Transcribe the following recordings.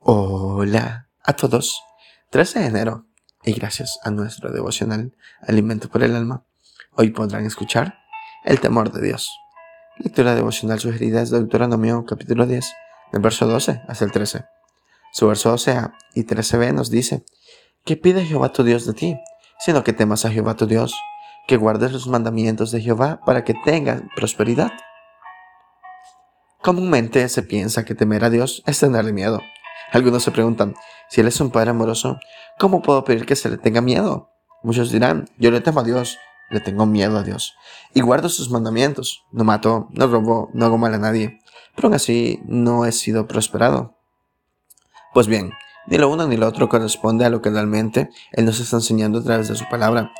Hola a todos. 13 de enero y gracias a nuestro devocional Alimento por el Alma, hoy podrán escuchar El temor de Dios. Lectura devocional sugerida es de Deuteronomio capítulo 10, del verso 12 hasta el 13. Su verso 12a y 13b nos dice, que pide Jehová tu Dios de ti, sino que temas a Jehová tu Dios, que guardes los mandamientos de Jehová para que tengas prosperidad. Comúnmente se piensa que temer a Dios es tenerle miedo. Algunos se preguntan, si Él es un Padre amoroso, ¿cómo puedo pedir que se le tenga miedo? Muchos dirán, yo le temo a Dios, le tengo miedo a Dios, y guardo sus mandamientos, no mato, no robo, no hago mal a nadie, pero aún así no he sido prosperado. Pues bien, ni lo uno ni lo otro corresponde a lo que realmente Él nos está enseñando a través de su palabra.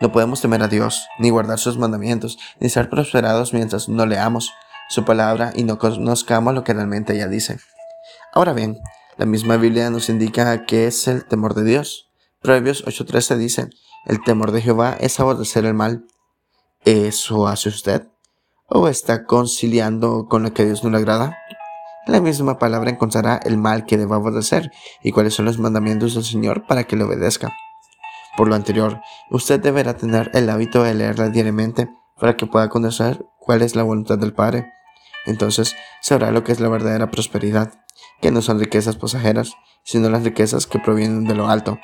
No podemos temer a Dios, ni guardar sus mandamientos, ni ser prosperados mientras no leamos su palabra y no conozcamos lo que realmente ella dice. Ahora bien, la misma Biblia nos indica que es el temor de Dios. Proverbios 8:13 dice, el temor de Jehová es aborrecer el mal. ¿Eso hace usted? ¿O está conciliando con lo que a Dios no le agrada? En la misma palabra encontrará el mal que deba aborrecer y cuáles son los mandamientos del Señor para que le obedezca. Por lo anterior, usted deberá tener el hábito de leerla diariamente para que pueda conocer cuál es la voluntad del Padre. Entonces sabrá lo que es la verdadera prosperidad que no son riquezas pasajeras, sino las riquezas que provienen de lo alto,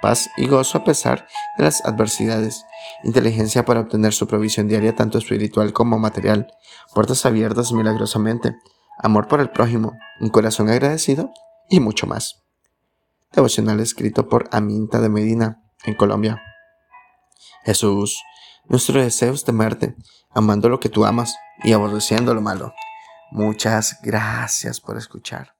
paz y gozo a pesar de las adversidades, inteligencia para obtener su provisión diaria tanto espiritual como material, puertas abiertas milagrosamente, amor por el prójimo, un corazón agradecido y mucho más. Devocional escrito por Aminta de Medina, en Colombia. Jesús, nuestro deseo es temerte, amando lo que tú amas y aborreciendo lo malo. Muchas gracias por escuchar.